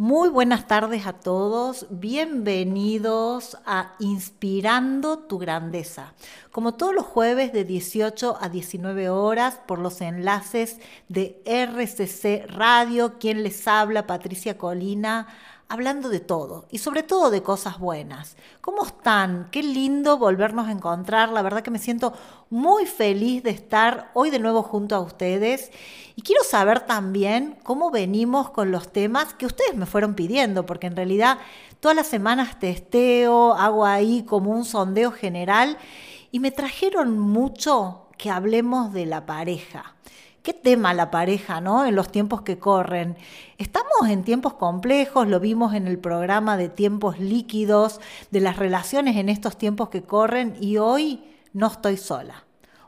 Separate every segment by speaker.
Speaker 1: Muy buenas tardes a todos, bienvenidos a Inspirando tu Grandeza. Como todos los jueves de 18 a 19 horas por los enlaces de RCC Radio, quien les habla, Patricia Colina hablando de todo y sobre todo de cosas buenas. ¿Cómo están? Qué lindo volvernos a encontrar. La verdad que me siento muy feliz de estar hoy de nuevo junto a ustedes y quiero saber también cómo venimos con los temas que ustedes me fueron pidiendo, porque en realidad todas las semanas testeo, hago ahí como un sondeo general y me trajeron mucho que hablemos de la pareja. Qué tema la pareja, ¿no? En los tiempos que corren. Estamos en tiempos complejos, lo vimos en el programa de tiempos líquidos, de las relaciones en estos tiempos que corren y hoy no estoy sola.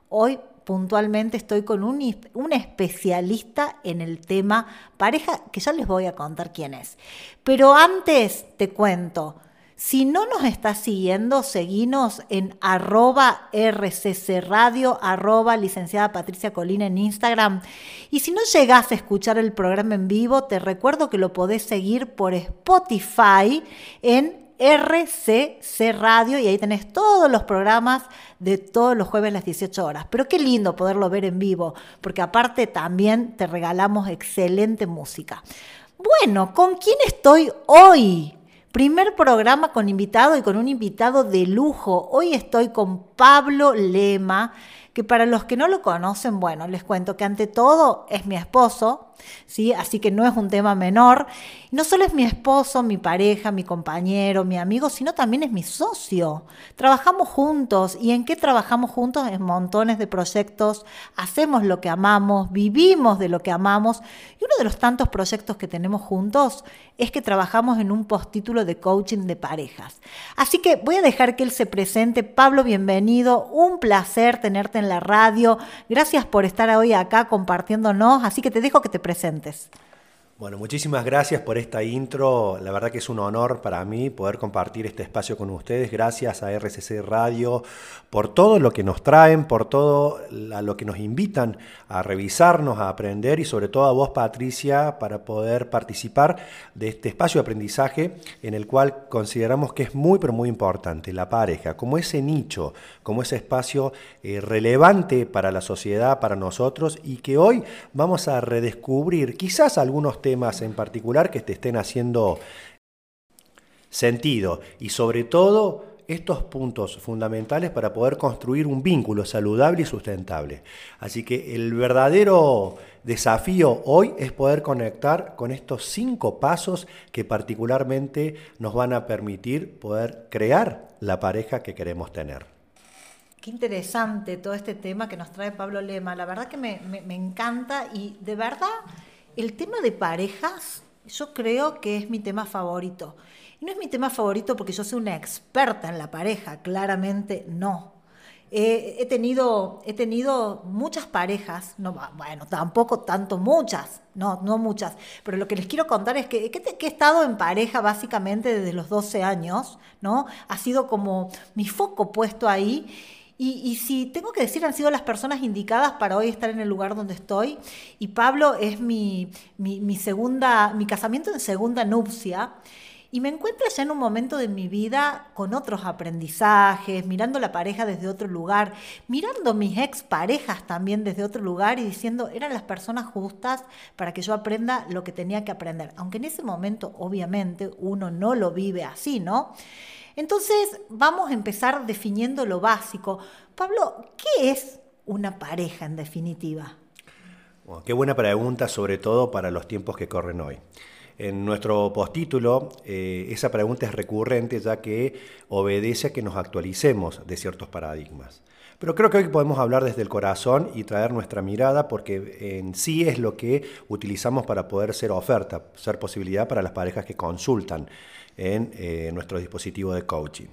Speaker 1: Hoy puntualmente estoy con un, un, especialista en el tema pareja, que ya les voy a contar quién es. Pero antes te cuento, si no nos estás siguiendo, seguinos en arroba RCC Radio, arroba licenciada Patricia Colina en Instagram. Y si no llegás a escuchar el programa en vivo, te recuerdo que lo podés seguir por Spotify en RCC Radio y ahí tenés todos los programas de todos los jueves a las 18 horas. Pero qué lindo poderlo ver en vivo, porque aparte también te regalamos excelente música. Bueno, ¿con quién estoy hoy? Primer programa con invitado y con un invitado de lujo. Hoy estoy con Pablo Lema, que para los que no lo conocen, bueno, les cuento que ante todo es mi esposo, ¿sí? Así que no es un tema menor. No solo es mi esposo, mi pareja, mi compañero, mi amigo, sino también es mi socio. Trabajamos juntos y en qué trabajamos juntos en montones de proyectos, hacemos lo que amamos, vivimos de lo que amamos y uno de los tantos proyectos que tenemos juntos es que trabajamos en un postítulo de coaching de parejas. Así que voy a dejar que él se presente. Pablo, bienvenido. Un placer tenerte en la radio. Gracias por estar hoy acá compartiéndonos. Así que te dejo que te presentes presentes.
Speaker 2: Bueno, muchísimas gracias por esta intro. La verdad que es un honor para mí poder compartir este espacio con ustedes. Gracias a RCC Radio por todo lo que nos traen, por todo lo que nos invitan a revisarnos, a aprender y sobre todo a vos, Patricia, para poder participar de este espacio de aprendizaje en el cual consideramos que es muy, pero muy importante la pareja, como ese nicho, como ese espacio eh, relevante para la sociedad, para nosotros y que hoy vamos a redescubrir quizás algunos temas temas en particular que te estén haciendo sentido y sobre todo estos puntos fundamentales para poder construir un vínculo saludable y sustentable. Así que el verdadero desafío hoy es poder conectar con estos cinco pasos que particularmente nos van a permitir poder crear la pareja que queremos tener.
Speaker 1: Qué interesante todo este tema que nos trae Pablo Lema. La verdad que me, me encanta y de verdad el tema de parejas, yo creo que es mi tema favorito. Y no es mi tema favorito porque yo soy una experta en la pareja, claramente no. he, tenido, he tenido muchas parejas, no, bueno, tampoco tanto muchas, no, no muchas, pero lo que les quiero contar es que, que, he estado en pareja básicamente desde los 12 años, ¿no? Ha sido como mi foco puesto ahí y, si tengo que decir, han sido las personas indicadas para hoy estar en el lugar donde estoy. Y Pablo es mi, mi, segunda, mi casamiento en segunda nupcia. Y me encuentro ya en un momento de mi vida con otros aprendizajes, mirando la pareja desde otro lugar, mirando mis exparejas también desde otro lugar y diciendo, eran las personas justas para que yo aprenda lo que tenía que aprender. Aunque en ese momento, obviamente, uno no lo vive así, ¿no? Entonces, vamos a empezar definiendo lo básico. Pablo, ¿qué es una pareja en definitiva?
Speaker 2: qué buena pregunta, sobre todo para los tiempos que corren hoy. En nuestro postítulo, eh, esa pregunta es recurrente ya que obedece a que nos actualicemos de ciertos paradigmas. Pero creo que hoy podemos hablar desde el corazón y traer nuestra mirada porque en sí es lo que utilizamos para poder ser oferta, ser posibilidad para las parejas que consultan en eh, nuestro dispositivo de coaching.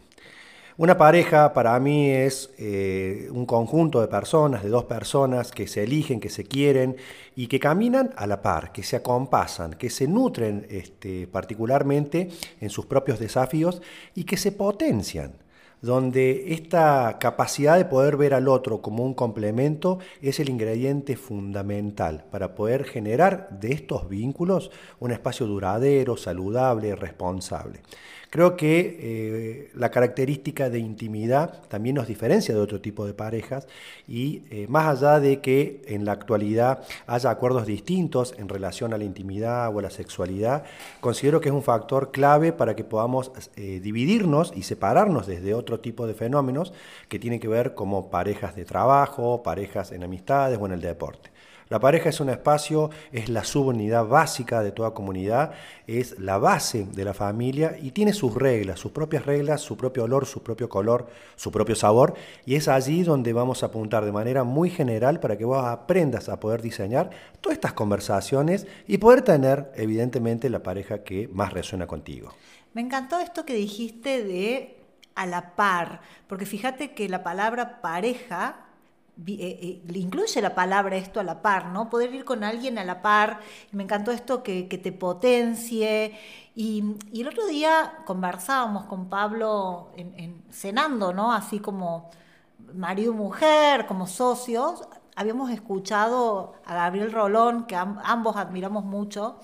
Speaker 2: Una pareja para mí es eh, un conjunto de personas, de dos personas que se eligen, que se quieren y que caminan a la par, que se acompasan, que se nutren este, particularmente en sus propios desafíos y que se potencian. Donde esta capacidad de poder ver al otro como un complemento es el ingrediente fundamental para poder generar de estos vínculos un espacio duradero, saludable, responsable. Creo que eh, la característica de intimidad también nos diferencia de otro tipo de parejas y eh, más allá de que en la actualidad haya acuerdos distintos en relación a la intimidad o a la sexualidad, considero que es un factor clave para que podamos eh, dividirnos y separarnos desde otro tipo de fenómenos que tienen que ver como parejas de trabajo, parejas en amistades o en el deporte. La pareja es un espacio, es la subunidad básica de toda comunidad, es la base de la familia y tiene sus reglas, sus propias reglas, su propio olor, su propio color, su propio sabor. Y es allí donde vamos a apuntar de manera muy general para que vos aprendas a poder diseñar todas estas conversaciones y poder tener, evidentemente, la pareja que más resuena contigo.
Speaker 1: Me encantó esto que dijiste de a la par, porque fíjate que la palabra pareja eh, eh, incluye la palabra esto a la par, ¿no? Poder ir con alguien a la par. me encantó esto que, te potencie. Y, el otro día conversábamos con Pablo en, cenando, ¿no? Así como marido mujer, como socios. Habíamos escuchado a Gabriel Rolón, que ambos admiramos mucho,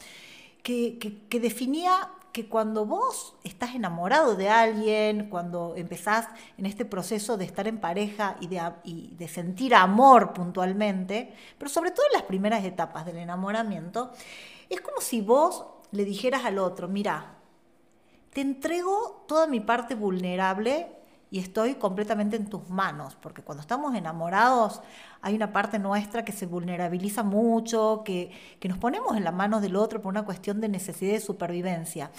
Speaker 1: que, que definía que cuando vos estás enamorado de alguien, cuando empezás en este proceso de estar en pareja y de, sentir amor puntualmente, pero sobre todo en las primeras etapas del enamoramiento, es como si vos le dijeras al otro, mira, te entrego toda mi parte vulnerable y estoy completamente en tus manos, porque cuando estamos enamorados hay una parte nuestra que se vulnerabiliza mucho, que, nos ponemos en las manos del otro por una cuestión de necesidad de supervivencia.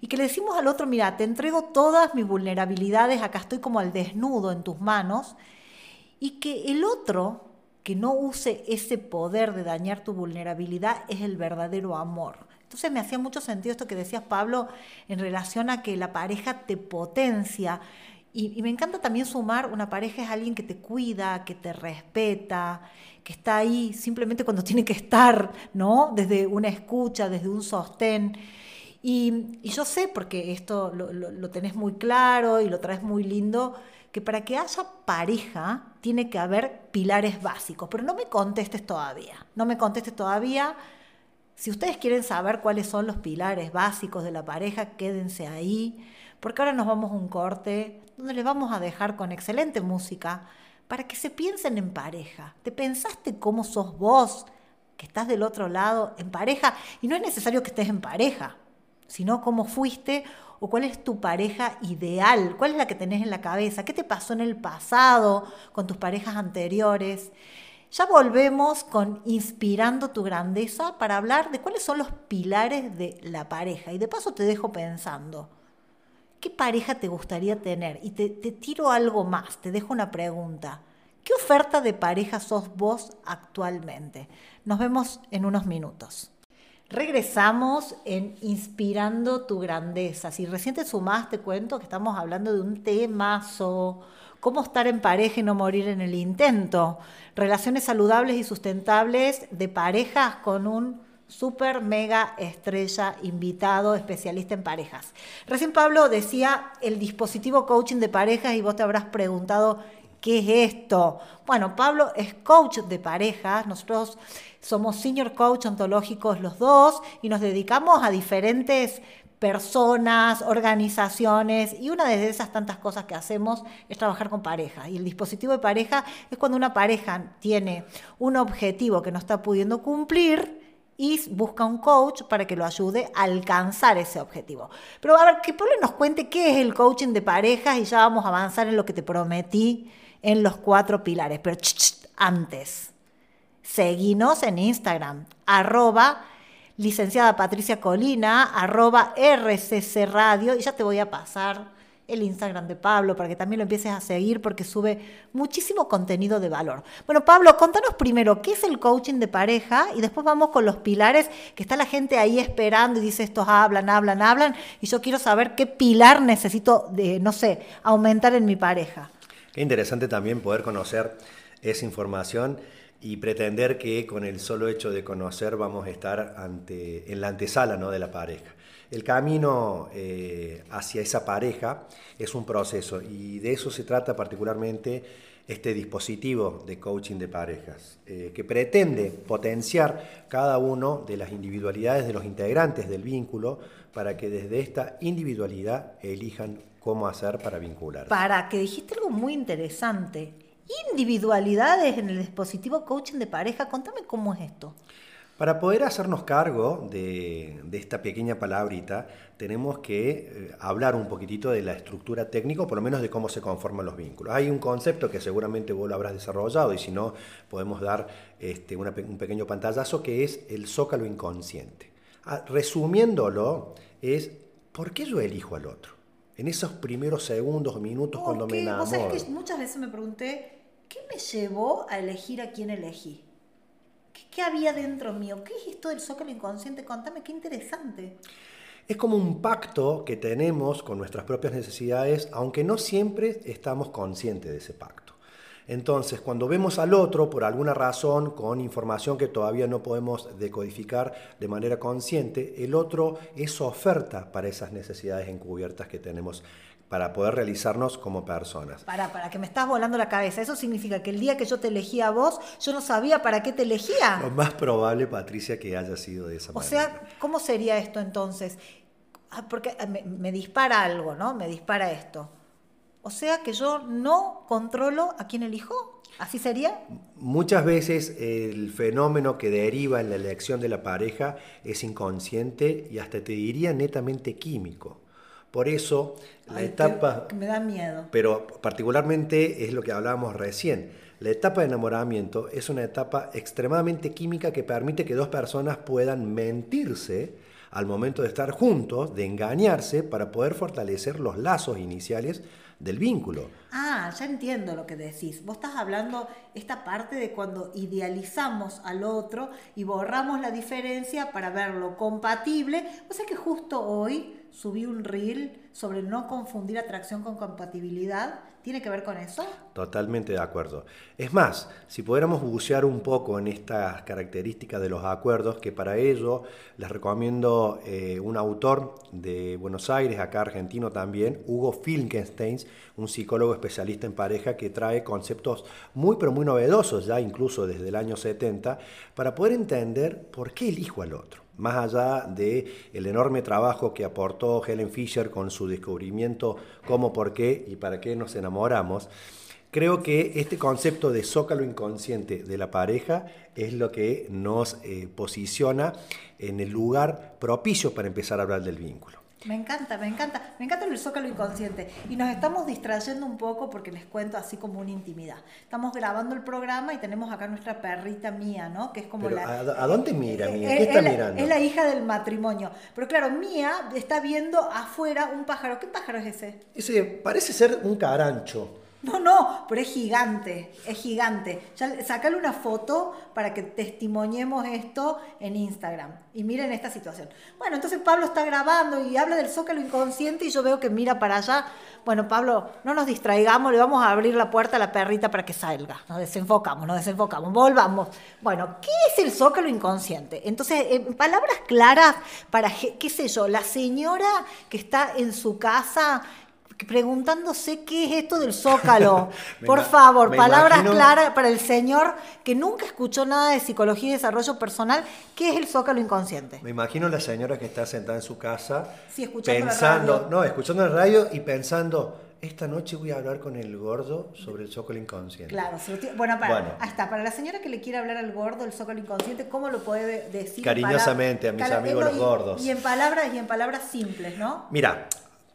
Speaker 1: Y que le decimos al otro, mira, te entrego todas mis vulnerabilidades, acá estoy como al desnudo en tus manos, y que el otro que no use ese poder de dañar tu vulnerabilidad es el verdadero amor. Entonces me hacía mucho sentido esto que decías, Pablo, en relación a que la pareja te potencia, y, me encanta también sumar, una pareja es alguien que te cuida, que te respeta, que está ahí simplemente cuando tiene que estar, ¿no? Desde una escucha, desde un sostén. Y, yo sé, porque esto lo, lo, tenés muy claro y lo traes muy lindo, que para que haya pareja tiene que haber pilares básicos. Pero no me contestes todavía, no me contestes todavía. Si ustedes quieren saber cuáles son los pilares básicos de la pareja, quédense ahí, porque ahora nos vamos a un corte donde les vamos a dejar con excelente música para que se piensen en pareja. ¿Te pensaste cómo sos vos, que estás del otro lado, en pareja? Y no es necesario que estés en pareja, sino cómo fuiste o cuál es tu pareja ideal, cuál es la que tenés en la cabeza, qué te pasó en el pasado con tus parejas anteriores. Ya volvemos con Inspirando tu grandeza para hablar de cuáles son los pilares de la pareja. Y de paso te dejo pensando. ¿Qué pareja te gustaría tener? Y te, tiro algo más, te dejo una pregunta. ¿Qué oferta de pareja sos vos actualmente? Nos vemos en unos minutos. Regresamos en Inspirando tu grandeza. Si recién te te cuento que estamos hablando de un temazo. Cómo estar en pareja y no morir en el intento. Relaciones saludables y sustentables de parejas con un super mega estrella invitado, especialista en parejas. Recién Pablo decía el dispositivo coaching de parejas y vos te habrás preguntado, ¿qué es esto? Bueno, Pablo es coach de parejas, nosotros somos senior coach ontológicos los dos y nos dedicamos a diferentes personas, organizaciones y una de esas tantas cosas que hacemos es trabajar con parejas. Y el dispositivo de pareja es cuando una pareja tiene un objetivo que no está pudiendo cumplir y busca un coach para que lo ayude a alcanzar ese objetivo. Pero a ver, que Pablo nos cuente qué es el coaching de parejas y ya vamos a avanzar en lo que te prometí en los cuatro pilares. Pero antes, seguinos en Instagram, arroba licenciada Patricia Colina, arroba RCC Radio, y ya te voy a pasar el Instagram de Pablo para que también lo empieces a seguir porque sube muchísimo contenido de valor. Bueno, Pablo, contanos primero qué es el coaching de pareja y después vamos con los pilares que está la gente ahí esperando y dice estos hablan, hablan, hablan y yo quiero saber qué pilar necesito de, no sé, aumentar en mi pareja.
Speaker 2: Qué interesante también poder conocer esa información y pretender que con el solo hecho de conocer vamos a estar ante, en la antesala ¿no? de la pareja. El camino eh, hacia esa pareja es un proceso y de eso se trata particularmente este dispositivo de coaching de parejas, eh, que pretende potenciar cada uno de las individualidades de los integrantes del vínculo para que desde esta individualidad elijan cómo hacer para vincular.
Speaker 1: Para que dijiste algo muy interesante, individualidades en el dispositivo coaching de pareja, contame cómo es esto.
Speaker 2: Para poder hacernos cargo de, esta pequeña palabrita, tenemos que eh, hablar un poquitito de la estructura técnica, o por lo menos de cómo se conforman los vínculos. Hay un concepto que seguramente vos lo habrás desarrollado, y si no, podemos dar este, un pequeño pantallazo, que es el zócalo inconsciente. Ah, resumiéndolo, es ¿por qué yo elijo al otro? En esos primeros segundos minutos cuando me enamoro.
Speaker 1: que muchas veces me pregunté, ¿qué me llevó a elegir a quién elegí? ¿Qué, había dentro mío? ¿Qué es esto del zócalo inconsciente? Contame, qué interesante.
Speaker 2: Es como un pacto que tenemos con nuestras propias necesidades, aunque no siempre estamos conscientes de ese pacto. Entonces, cuando vemos al otro por alguna razón, con información que todavía no podemos decodificar de manera consciente, el otro es oferta para esas necesidades encubiertas que tenemos para poder realizarnos como personas.
Speaker 1: Para, para que me estás volando la cabeza. Eso significa que el día que yo te elegí a vos, yo no sabía para qué te elegía.
Speaker 2: Lo más probable, Patricia, que haya sido de esa
Speaker 1: manera. O sea, ¿cómo sería esto entonces? Ah, porque ah, me, me dispara algo, ¿no? Me dispara esto. O sea que yo no controlo a quién elijo. ¿Así sería?
Speaker 2: Muchas veces el fenómeno que deriva en la elección de la pareja es inconsciente y hasta te diría netamente químico. Por eso, la etapa...
Speaker 1: me da miedo.
Speaker 2: Pero particularmente es lo que hablábamos recién. La etapa de enamoramiento es una etapa extremadamente química que permite que dos personas puedan mentirse al momento de estar juntos, de engañarse, para poder fortalecer los lazos iniciales del vínculo.
Speaker 1: Ah, ya entiendo lo que decís. Vos estás hablando esta parte de cuando idealizamos al otro y borramos la diferencia para verlo compatible. O sea que justo hoy subí un reel sobre no confundir atracción con compatibilidad. ¿Tiene que ver con eso?
Speaker 2: Totalmente de acuerdo. Es más, si pudiéramos bucear un poco en estas características de los acuerdos, que para ello les recomiendo eh, un autor de Buenos Aires, acá argentino también, Hugo Filkenstein, un psicólogo especialista en pareja que trae conceptos muy pero muy novedosos, ya incluso desde el año 70, para poder entender por qué elijo al otro más allá de el enorme trabajo que aportó Helen Fisher con su descubrimiento cómo, por qué y para qué nos enamoramos, creo que este concepto de zócalo inconsciente de la pareja es lo que nos eh, posiciona en el lugar propicio para empezar a hablar del vínculo.
Speaker 1: Me encanta, me encanta, me encanta el zócalo inconsciente. Y nos estamos distrayendo un poco porque les cuento así como una intimidad. Estamos grabando el programa y tenemos acá nuestra perrita mía, ¿no? Que es como la.
Speaker 2: ¿A, dónde mira, Mía? ¿Qué está mirando?
Speaker 1: Es la hija del matrimonio. Pero claro, Mía está viendo afuera un pájaro. ¿Qué pájaro es ese?
Speaker 2: Ese parece ser un carancho.
Speaker 1: No, no, pero es gigante, es gigante. Ya, sacale una foto para que testimoniemos esto en Instagram. Y miren esta situación. Bueno, entonces Pablo está grabando y habla del zócalo inconsciente y yo veo que mira para allá. Bueno, Pablo, no nos distraigamos, le vamos a abrir la puerta a la perrita para que salga. Nos desenfocamos, nos desenfocamos, volvamos. Bueno, ¿qué es el zócalo inconsciente? Entonces, en palabras claras, para, qué sé yo, la señora que está en su casa preguntándose qué es esto del zócalo. Por favor, palabras claras para el señor que nunca escuchó nada de psicología y desarrollo personal. ¿Qué es el zócalo inconsciente?
Speaker 2: Me imagino la señora que está sentada en su casa pensando, no, escuchando el radio y pensando, esta noche voy a hablar con el gordo sobre el zócalo inconsciente.
Speaker 1: Claro, bueno, para, hasta para la señora que le quiere hablar al gordo del zócalo inconsciente, ¿cómo lo puede decir?
Speaker 2: Cariñosamente a mis amigos los gordos.
Speaker 1: Y en palabras y en palabras simples, ¿no?
Speaker 2: Mira,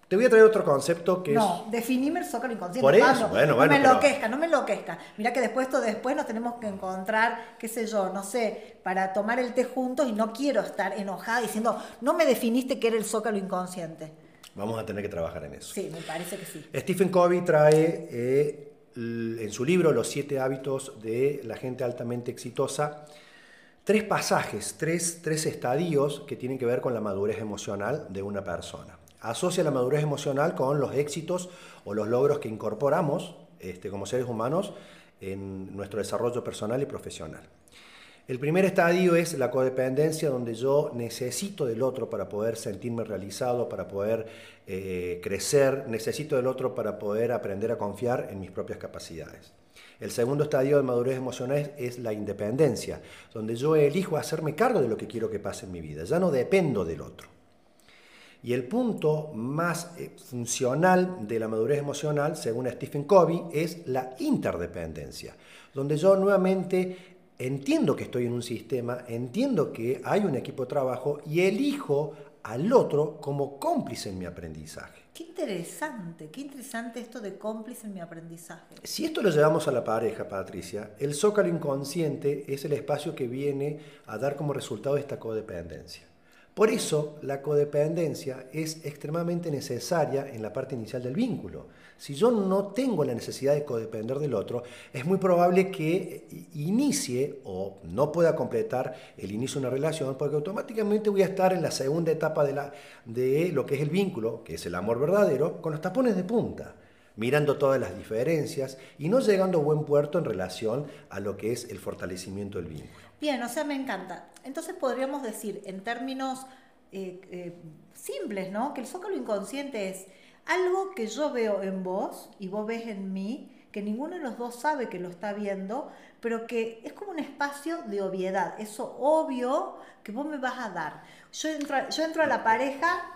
Speaker 2: te voy a traer otro concepto que
Speaker 1: no, es... No, definime el zócalo inconsciente.
Speaker 2: Por eso, bueno, bueno.
Speaker 1: No me enloquezca, no me enloquezca. Mira que después, después nos tenemos que encontrar, qué sé yo, no sé, para tomar el té juntos y no quiero estar enojada diciendo, no me definiste que era el zócalo inconsciente.
Speaker 2: Vamos a tener que trabajar en eso.
Speaker 1: Sí, me parece que sí.
Speaker 2: Stephen Covey trae eh, en su libro Los siete hábitos de la gente altamente exitosa tres pasajes, tres, tres estadios que tienen que ver con la madurez emocional de una persona asocia la madurez emocional con los éxitos o los logros que incorporamos este, como seres humanos en nuestro desarrollo personal y profesional. El primer estadio es la codependencia, donde yo necesito del otro para poder sentirme realizado, para poder eh, crecer, necesito del otro para poder aprender a confiar en mis propias capacidades. El segundo estadio de madurez emocional es la independencia, donde yo elijo hacerme cargo de lo que quiero que pase en mi vida, ya no dependo del otro. Y el punto más eh, funcional de la madurez emocional, según Stephen Covey, es la interdependencia, donde yo nuevamente entiendo que estoy en un sistema, entiendo que hay un equipo de trabajo y elijo al otro como cómplice en mi aprendizaje.
Speaker 1: Qué interesante, qué interesante esto de cómplice en mi aprendizaje.
Speaker 2: Si esto lo llevamos a la pareja, Patricia, el zócalo inconsciente es el espacio que viene a dar como resultado esta codependencia. Por eso la codependencia es extremadamente necesaria en la parte inicial del vínculo. Si yo no tengo la necesidad de codepender del otro, es muy probable que inicie o no pueda completar el inicio de una relación porque automáticamente voy a estar en la segunda etapa de, la, de lo que es el vínculo, que es el amor verdadero, con los tapones de punta mirando todas las diferencias y no llegando a buen puerto en relación a lo que es el fortalecimiento del vínculo.
Speaker 1: Bien, o sea, me encanta. Entonces podríamos decir en términos eh, eh, simples, ¿no? Que el zócalo inconsciente es algo que yo veo en vos y vos ves en mí, que ninguno de los dos sabe que lo está viendo, pero que es como un espacio de obviedad, eso obvio que vos me vas a dar. Yo entro, yo entro a la pareja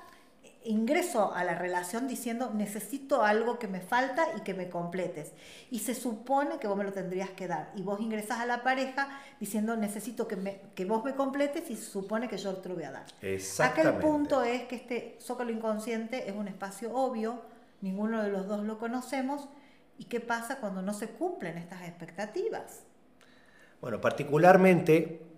Speaker 1: ingreso a la relación diciendo necesito algo que me falta y que me completes. Y se supone que vos me lo tendrías que dar. Y vos ingresas a la pareja diciendo necesito que, me, que vos me completes y se supone que yo te lo voy a dar. Aquel punto es que este zócalo inconsciente es un espacio obvio, ninguno de los dos lo conocemos. ¿Y qué pasa cuando no se cumplen estas expectativas?
Speaker 2: Bueno, particularmente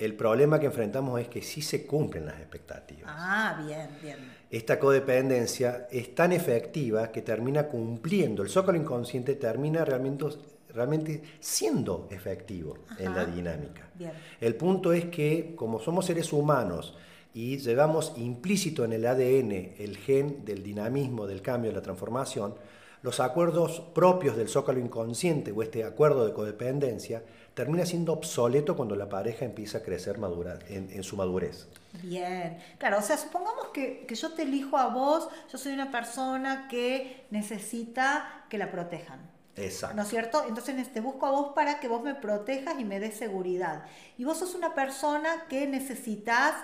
Speaker 2: el problema que enfrentamos es que sí se cumplen las expectativas.
Speaker 1: Ah, bien, bien.
Speaker 2: Esta codependencia es tan efectiva que termina cumpliendo, el zócalo inconsciente termina realmente, realmente siendo efectivo en la dinámica. Bien. El punto es que como somos seres humanos y llevamos implícito en el ADN el gen del dinamismo, del cambio, de la transformación, los acuerdos propios del zócalo inconsciente o este acuerdo de codependencia termina siendo obsoleto cuando la pareja empieza a crecer madura, en, su madurez.
Speaker 1: Bien, claro, o sea, supongamos que, que, yo te elijo a vos, yo soy una persona que necesita que la protejan.
Speaker 2: Exacto.
Speaker 1: ¿No es cierto? Entonces te busco a vos para que vos me protejas y me des seguridad. Y vos sos una persona que necesitas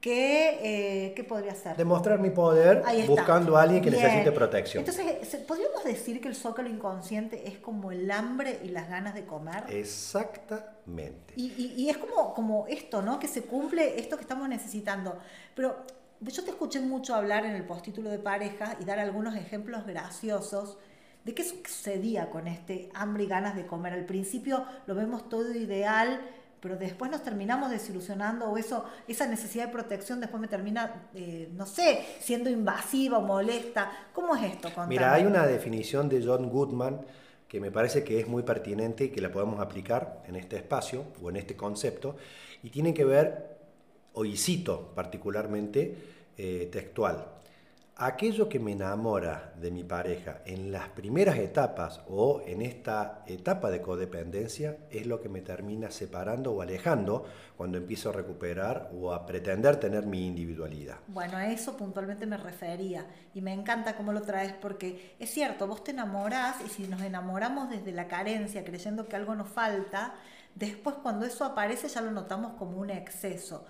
Speaker 1: ¿Qué, eh, ¿Qué podría ser?
Speaker 2: Demostrar mi poder buscando a alguien que necesite protección.
Speaker 1: Entonces, ¿podríamos decir que el zócalo inconsciente es como el hambre y las ganas de comer?
Speaker 2: Exactamente.
Speaker 1: Y, y, es como, como esto, ¿no? Que se cumple esto que estamos necesitando. Pero yo te escuché mucho hablar en el postítulo de pareja y dar algunos ejemplos graciosos de qué sucedía con este hambre y ganas de comer. Al principio lo vemos todo ideal pero después nos terminamos desilusionando o eso, esa necesidad de protección después me termina, eh, no sé, siendo invasiva o molesta. ¿Cómo es esto?
Speaker 2: Mira, hay una definición de John Goodman que me parece que es muy pertinente y que la podemos aplicar en este espacio o en este concepto, y tiene que ver, hoy cito particularmente, eh, textual, aquello que me enamora de mi pareja en las primeras etapas o en esta etapa de codependencia es lo que me termina separando o alejando cuando empiezo a recuperar o a pretender tener mi individualidad.
Speaker 1: Bueno, a eso puntualmente me refería y me encanta cómo lo traes porque es cierto, vos te enamorás y si nos enamoramos desde la carencia, creyendo que algo nos falta, después cuando eso aparece ya lo notamos como un exceso.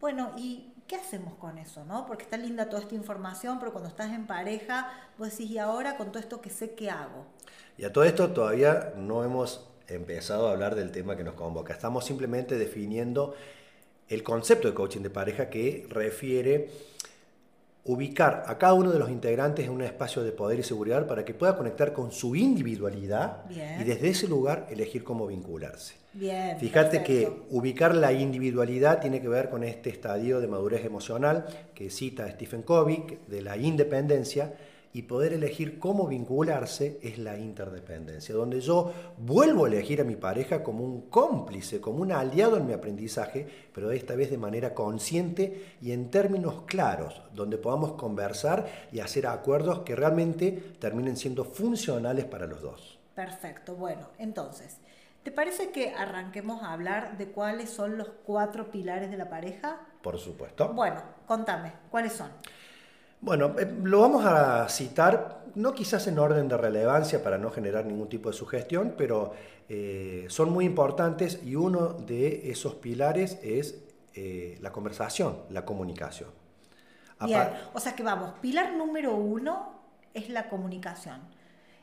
Speaker 1: Bueno, ¿y qué hacemos con eso? ¿no? Porque está linda toda esta información, pero cuando estás en pareja, vos decís, ¿y ahora con todo esto qué sé qué hago?
Speaker 2: Y a todo esto todavía no hemos empezado a hablar del tema que nos convoca. Estamos simplemente definiendo el concepto de coaching de pareja que refiere ubicar a cada uno de los integrantes en un espacio de poder y seguridad para que pueda conectar con su individualidad y desde ese lugar elegir cómo vincularse.
Speaker 1: Bien,
Speaker 2: Fíjate que ubicar la individualidad tiene que ver con este estadio de madurez emocional que cita Stephen Covey, de la independencia, y poder elegir cómo vincularse es la interdependencia, donde yo vuelvo a elegir a mi pareja como un cómplice, como un aliado en mi aprendizaje, pero esta vez de manera consciente y en términos claros, donde podamos conversar y hacer acuerdos que realmente terminen siendo funcionales para los dos.
Speaker 1: Perfecto, bueno, entonces, ¿te parece que arranquemos a hablar de cuáles son los cuatro pilares de la pareja?
Speaker 2: Por supuesto.
Speaker 1: Bueno, contame, ¿cuáles son?
Speaker 2: Bueno, eh, lo vamos a citar, no quizás en orden de relevancia para no generar ningún tipo de sugestión, pero eh, son muy importantes y uno de esos pilares es eh, la conversación, la comunicación.
Speaker 1: Bien, o sea que vamos, pilar número uno es la comunicación.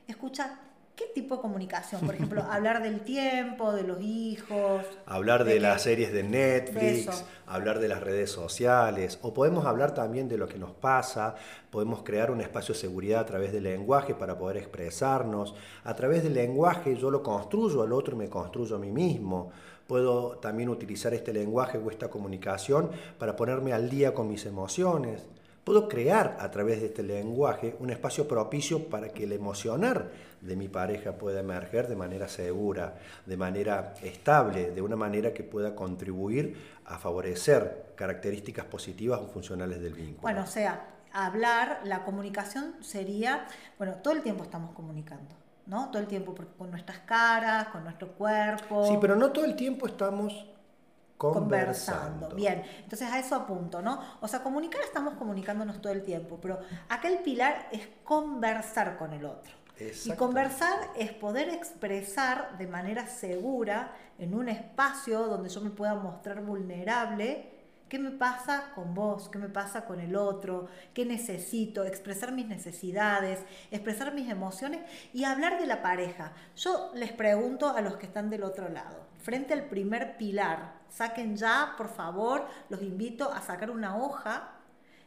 Speaker 1: Escucha, ¿Qué tipo de comunicación? Por ejemplo, hablar del tiempo, de los hijos.
Speaker 2: Hablar de, las series de Netflix, hablar de las redes sociales, o podemos hablar también de lo que nos pasa, podemos crear un espacio de seguridad a través del lenguaje para poder expresarnos. A través del lenguaje yo lo construyo al otro y me construyo a mí mismo. Puedo también utilizar este lenguaje o esta comunicación para ponerme al día con mis emociones. Puedo crear a través de este lenguaje un espacio propicio para que el emocionar de mi pareja pueda emerger de manera segura, de manera estable, de una manera que pueda contribuir a favorecer características positivas o funcionales del vínculo.
Speaker 1: Bueno, o sea, hablar, la comunicación sería, bueno, todo el tiempo estamos comunicando. ¿no? Todo el tiempo con nuestras caras, con nuestro cuerpo.
Speaker 2: Sí, pero no todo el tiempo estamos conversando.
Speaker 1: Bien, entonces a eso apunto, ¿no? O sea, comunicar estamos comunicándonos todo el tiempo, pero aquel pilar es conversar con el otro. Y conversar es poder expresar de manera segura en un espacio donde yo me pueda mostrar vulnerable ¿Qué me pasa con vos? ¿Qué me pasa con el otro? ¿Qué necesito? Expresar mis necesidades, expresar mis emociones y hablar de la pareja. Yo les pregunto a los que están del otro lado, frente al primer pilar, saquen ya, por favor, los invito a sacar una hoja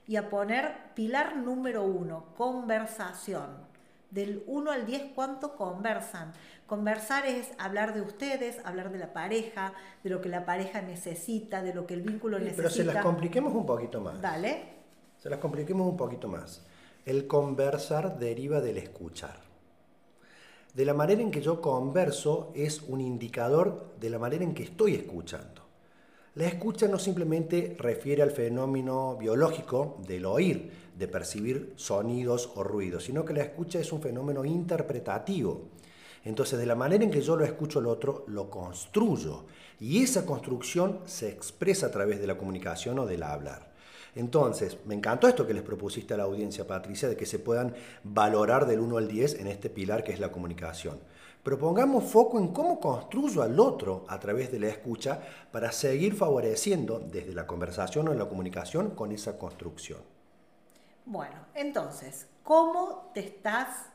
Speaker 1: y a poner pilar número uno, conversación. Del 1 al 10, ¿cuánto conversan? Conversar es hablar de ustedes, hablar de la pareja, de lo que la pareja necesita, de lo que el vínculo necesita.
Speaker 2: Pero se las compliquemos un poquito más.
Speaker 1: Dale.
Speaker 2: Se las compliquemos un poquito más. El conversar deriva del escuchar. De la manera en que yo converso es un indicador de la manera en que estoy escuchando. La escucha no simplemente refiere al fenómeno biológico del oír, de percibir sonidos o ruidos, sino que la escucha es un fenómeno interpretativo. Entonces, de la manera en que yo lo escucho al otro, lo construyo. Y esa construcción se expresa a través de la comunicación o del hablar. Entonces, me encantó esto que les propusiste a la audiencia, Patricia, de que se puedan valorar del 1 al 10 en este pilar que es la comunicación. Pero pongamos foco en cómo construyo al otro a través de la escucha para seguir favoreciendo desde la conversación o la comunicación con esa construcción.
Speaker 1: Bueno, entonces, ¿cómo te estás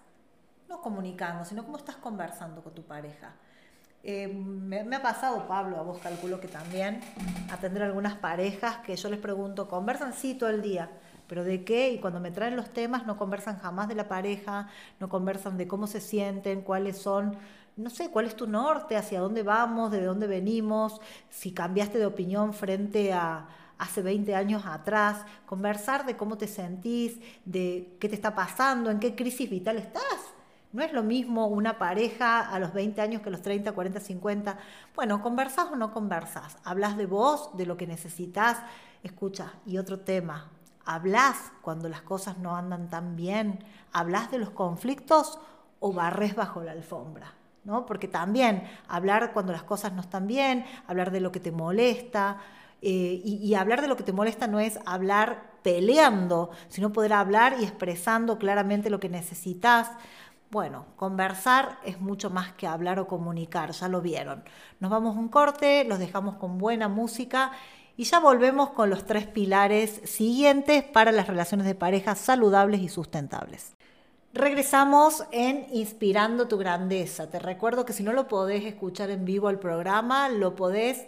Speaker 1: no comunicando, sino cómo estás conversando con tu pareja? Eh, me, ha pasado, Pablo, a vos calculo que también, atender algunas parejas que yo les pregunto, ¿conversan? Sí, todo el día. ¿Pero de qué? Y cuando me traen los temas no conversan jamás de la pareja, no conversan de cómo se sienten, cuáles son, no sé, cuál es tu norte, hacia dónde vamos, de dónde venimos, si cambiaste de opinión frente a hace 20 años atrás, conversar de cómo te sentís, de qué te está pasando, en qué crisis vital estás. No es lo mismo una pareja a los 20 años que a los 30, 40, 50. Bueno, ¿conversás o no conversás? ¿Hablas de vos, de lo que necesitas? Escucha, y otro tema, ¿hablas cuando las cosas no andan tan bien? ¿Hablas de los conflictos o barres bajo la alfombra? ¿No? Porque también hablar cuando las cosas no están bien, hablar de lo que te molesta, eh, y, hablar de lo que te molesta no es hablar peleando, sino poder hablar y expresando claramente lo que necesitas. Bueno, conversar es mucho más que hablar o comunicar, ya lo vieron. Nos vamos un corte, los dejamos con buena música y ya volvemos con los tres pilares siguientes para las relaciones de pareja saludables y sustentables. Regresamos en Inspirando tu Grandeza. Te recuerdo que si no lo podés escuchar en vivo el programa, lo podés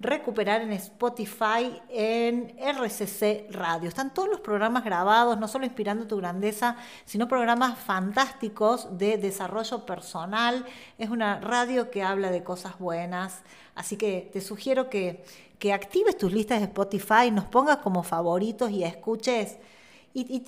Speaker 1: recuperar en Spotify, en RCC Radio. Están todos los programas grabados, no solo inspirando tu grandeza, sino programas fantásticos de desarrollo personal. Es una radio que habla de cosas buenas, así que te sugiero que, que actives tus listas de Spotify, nos pongas como favoritos y escuches. Y,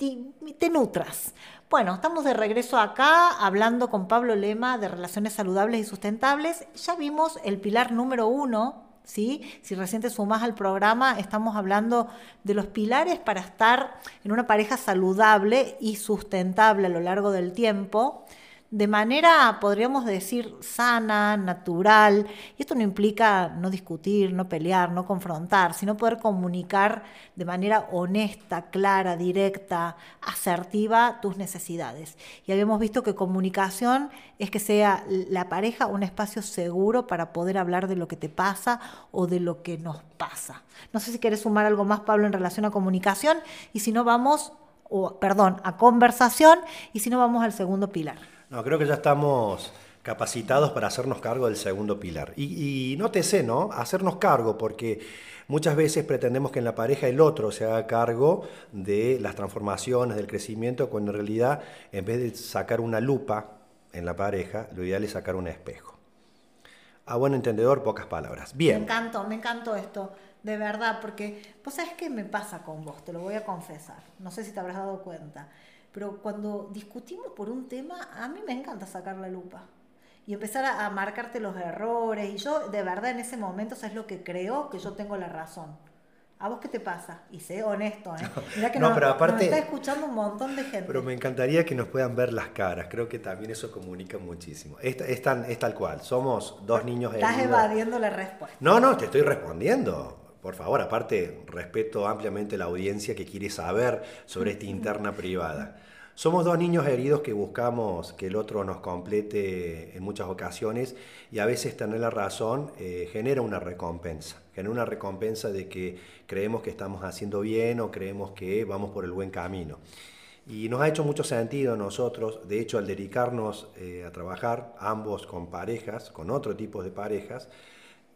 Speaker 1: te nutras. Bueno, estamos de regreso acá hablando con Pablo Lema de relaciones saludables y sustentables. Ya vimos el pilar número uno ¿sí? Si recién te sumás al programa, estamos hablando de los pilares para estar en una pareja saludable y sustentable a lo largo del tiempo. De manera, podríamos decir, sana, natural. Y esto no implica no discutir, no pelear, no confrontar, sino poder comunicar de manera honesta, clara, directa, asertiva tus necesidades. Y habíamos visto que comunicación es que sea la pareja un espacio seguro para poder hablar de lo que te pasa o de lo que nos pasa. No sé si quieres sumar algo más, Pablo, en relación a comunicación, y si no vamos, o perdón, a conversación, y si no vamos al segundo pilar.
Speaker 2: No, creo que ya estamos capacitados para hacernos cargo del segundo pilar. Y, y nótese, ¿no? Hacernos cargo, porque muchas veces pretendemos que en la pareja el otro se haga cargo de las transformaciones, del crecimiento, cuando en realidad, en vez de sacar una lupa en la pareja, lo ideal es sacar un espejo. A buen entendedor, pocas palabras. Bien.
Speaker 1: Me encantó, me encantó esto, de verdad, porque, pues, ¿sabes qué me pasa con vos? Te lo voy a confesar. No sé si te habrás dado cuenta. Pero cuando discutimos por un tema, a mí me encanta sacar la lupa y empezar a, marcarte los errores. Y yo, de verdad, en ese momento, es lo que creo? Que yo tengo la razón. ¿A vos qué te pasa? Y sé honesto, ¿eh? Mira que no, pero aparte, está escuchando un montón de gente.
Speaker 2: Pero me encantaría que nos puedan ver las caras. Creo que también eso comunica muchísimo. Es, es, es tal cual. Somos dos niños
Speaker 1: Estás evadiendo la respuesta.
Speaker 2: No, no, te estoy respondiendo. Por favor, aparte, respeto ampliamente la audiencia que quiere saber sobre esta interna privada. Somos dos niños heridos que buscamos que el otro nos complete en muchas ocasiones y a veces tener la razón eh, genera una recompensa, genera una recompensa de que creemos que estamos haciendo bien o creemos que vamos por el buen camino. Y nos ha hecho mucho sentido nosotros, de hecho al dedicarnos eh, a trabajar ambos con parejas, con otro tipo de parejas,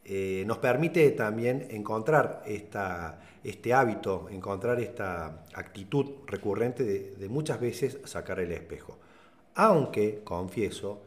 Speaker 2: eh, nos permite también encontrar este hábito, encontrar esta actitud recurrente de, muchas veces sacar el espejo. Aunque confieso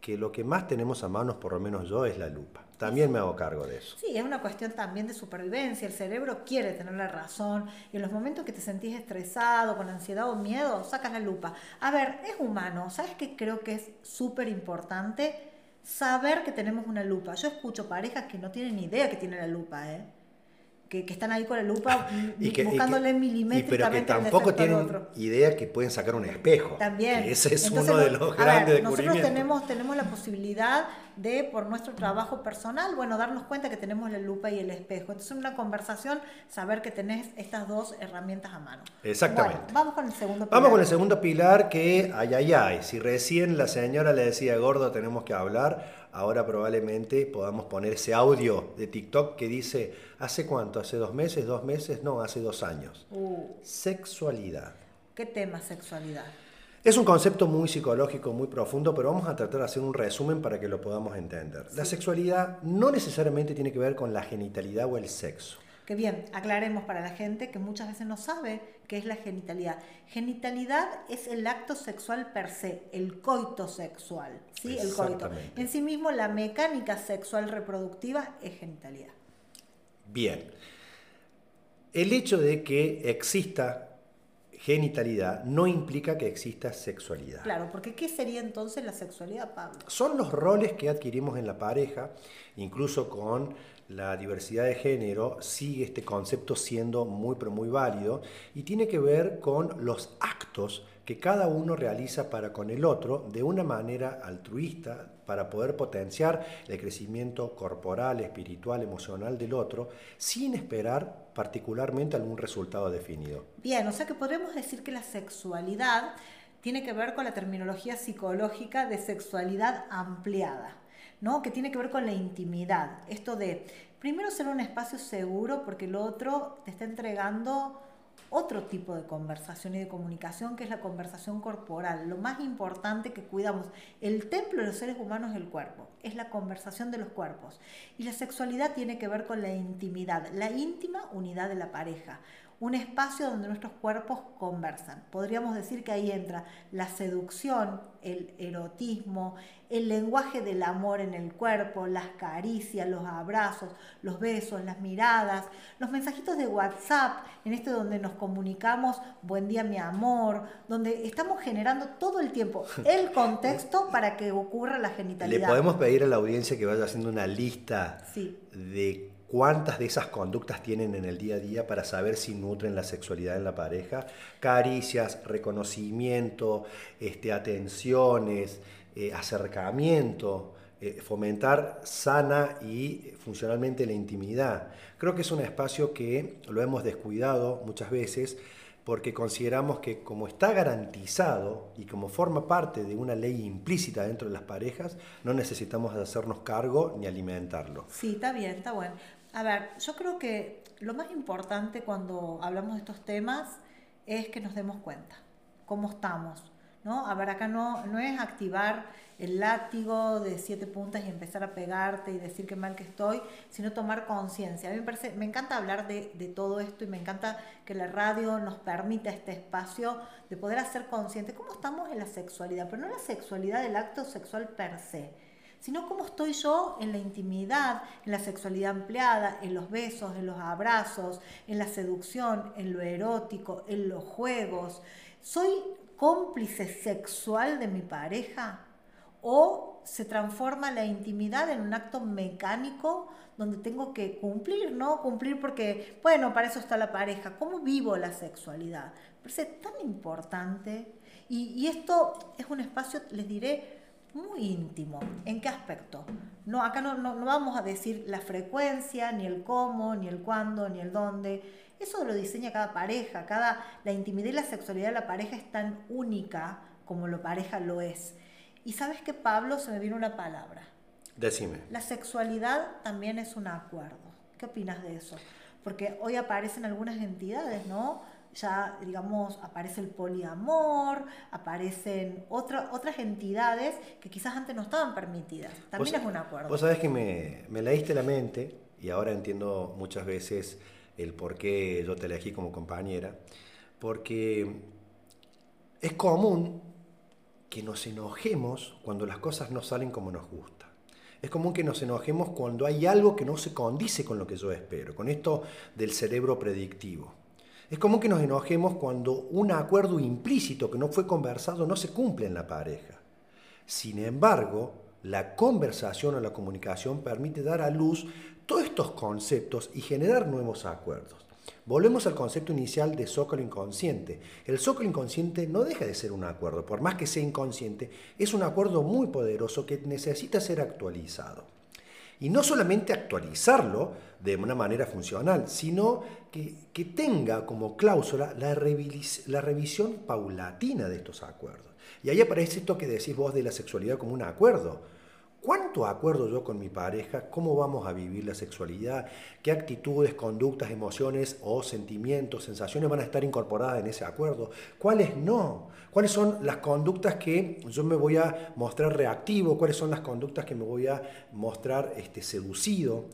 Speaker 2: que lo que más tenemos a manos, por lo menos yo, es la lupa. También me hago cargo de eso.
Speaker 1: Sí, es una cuestión también de supervivencia. El cerebro quiere tener la razón y en los momentos que te sentís estresado, con ansiedad o miedo, sacas la lupa. A ver, es humano. ¿Sabes qué creo que es súper importante? Saber que tenemos una lupa. Yo escucho parejas que no tienen idea que tienen la lupa, ¿eh? Que, están ahí con la lupa buscándole milimétricamente
Speaker 2: pero que tampoco tienen idea que pueden sacar un espejo.
Speaker 1: También.
Speaker 2: ese es uno de los grandes
Speaker 1: Nosotros tenemos, tenemos la posibilidad de, por nuestro trabajo personal, bueno, darnos cuenta que tenemos la lupa y el espejo. Entonces, en una conversación, saber que tenés estas dos herramientas a mano.
Speaker 2: Exactamente.
Speaker 1: vamos con el segundo
Speaker 2: pilar. Vamos con el segundo pilar que, ay, ay, ay, si recién la señora le decía, gordo, tenemos que hablar, ahora probablemente podamos poner ese audio de TikTok que dice, ¿hace cuánto? ¿Hace dos meses? ¿Dos meses? No, hace dos años. Uh. Sexualidad.
Speaker 1: ¿Qué tema sexualidad?
Speaker 2: Es un concepto muy psicológico, muy profundo, pero vamos a tratar de hacer un resumen para que lo podamos entender. La sexualidad no necesariamente tiene que ver con la genitalidad o el sexo.
Speaker 1: Que bien, aclaremos para la gente que muchas veces no sabe qué es la genitalidad. Genitalidad es el acto sexual per se, el coito sexual, ¿sí? El coito. En sí mismo la mecánica sexual reproductiva es genitalidad.
Speaker 2: Bien. El hecho de que exista genitalidad no implica que exista sexualidad.
Speaker 1: Claro, porque ¿qué sería entonces la sexualidad, Pablo?
Speaker 2: Son los roles que adquirimos en la pareja, incluso con la diversidad de género, sigue este concepto siendo muy, pero muy válido y tiene que ver con los actos que cada uno realiza para con el otro de una manera altruista para poder potenciar el crecimiento corporal, espiritual, emocional del otro, sin esperar particularmente algún resultado definido.
Speaker 1: Bien, o sea que podemos decir que la sexualidad tiene que ver con la terminología psicológica de sexualidad ampliada. ¿No? que tiene que ver con la intimidad. Esto de, primero ser un espacio seguro porque el otro te está entregando otro tipo de conversación y de comunicación que es la conversación corporal. Lo más importante que cuidamos, el templo de los seres humanos es el cuerpo, es la conversación de los cuerpos. Y la sexualidad tiene que ver con la intimidad, la íntima unidad de la pareja un espacio donde nuestros cuerpos conversan. Podríamos decir que ahí entra la seducción, el erotismo, el lenguaje del amor en el cuerpo, las caricias, los abrazos, los besos, las miradas, los mensajitos de WhatsApp, en este donde nos comunicamos, buen día mi amor, donde estamos generando todo el tiempo el contexto para que ocurra la genitalidad.
Speaker 2: Le podemos pedir a la audiencia que vaya haciendo una lista de cuántas de esas conductas tienen en el día a día para saber si nutren la sexualidad en la pareja. Caricias, reconocimiento, este, atenciones, eh, acercamiento, eh, fomentar sana y funcionalmente la intimidad. Creo que es un espacio que lo hemos descuidado muchas veces porque consideramos que como está garantizado y como forma parte de una ley implícita dentro de las parejas, no necesitamos hacernos cargo ni alimentarlo.
Speaker 1: Sí, está bien, está bueno. A ver, yo creo que lo más importante cuando hablamos de estos temas es que nos demos cuenta cómo estamos, ¿no? A ver, acá no, no es activar el látigo de siete puntas y empezar a pegarte y decir qué mal que estoy, sino tomar conciencia. A mí me parece, me encanta hablar de, de, todo esto y me encanta que la radio nos permita este espacio de poder hacer consciente cómo estamos en la sexualidad, pero no la sexualidad del acto sexual per se, sino cómo estoy yo en la intimidad, en la sexualidad ampliada, en los besos, en los abrazos, en la seducción, en lo erótico, en los juegos. ¿Soy cómplice sexual de mi pareja? o se transforma la intimidad en un acto mecánico donde tengo que cumplir, ¿no? Cumplir porque, bueno, para eso está la pareja. ¿Cómo vivo la sexualidad? Me parece tan importante. Y, esto es un espacio, les diré, muy íntimo. ¿En qué aspecto? No, acá no, no, no vamos a decir la frecuencia, ni el cómo, ni el cuándo, ni el dónde. Eso lo diseña cada pareja. Cada, la intimidad y la sexualidad de la pareja es tan única como la pareja lo es. Y sabes que Pablo se me viene una palabra.
Speaker 2: Decime.
Speaker 1: La sexualidad también es un acuerdo. ¿Qué opinas de eso? Porque hoy aparecen algunas entidades, ¿no? Ya, digamos, aparece el poliamor, aparecen otra, otras entidades que quizás antes no estaban permitidas. También es un acuerdo.
Speaker 2: Vos sabés que me, me leíste la mente y ahora entiendo muchas veces el por qué yo te elegí como compañera. Porque es común que nos enojemos cuando las cosas no salen como nos gusta. Es común que nos enojemos cuando hay algo que no se condice con lo que yo espero, con esto del cerebro predictivo. Es común que nos enojemos cuando un acuerdo implícito que no fue conversado no se cumple en la pareja. Sin embargo, la conversación o la comunicación permite dar a luz todos estos conceptos y generar nuevos acuerdos. Volvemos al concepto inicial de zócalo inconsciente. El zócalo inconsciente no deja de ser un acuerdo, por más que sea inconsciente, es un acuerdo muy poderoso que necesita ser actualizado. Y no solamente actualizarlo de una manera funcional, sino que, que tenga como cláusula la, la revisión paulatina de estos acuerdos. Y ahí aparece esto que decís vos de la sexualidad como un acuerdo ¿Cuánto acuerdo yo con mi pareja? ¿Cómo vamos a vivir la sexualidad? ¿Qué actitudes, conductas, emociones o sentimientos, sensaciones van a estar incorporadas en ese acuerdo? ¿Cuáles no? ¿Cuáles son las conductas que yo me voy a mostrar reactivo? ¿Cuáles son las conductas que me voy a mostrar este, seducido?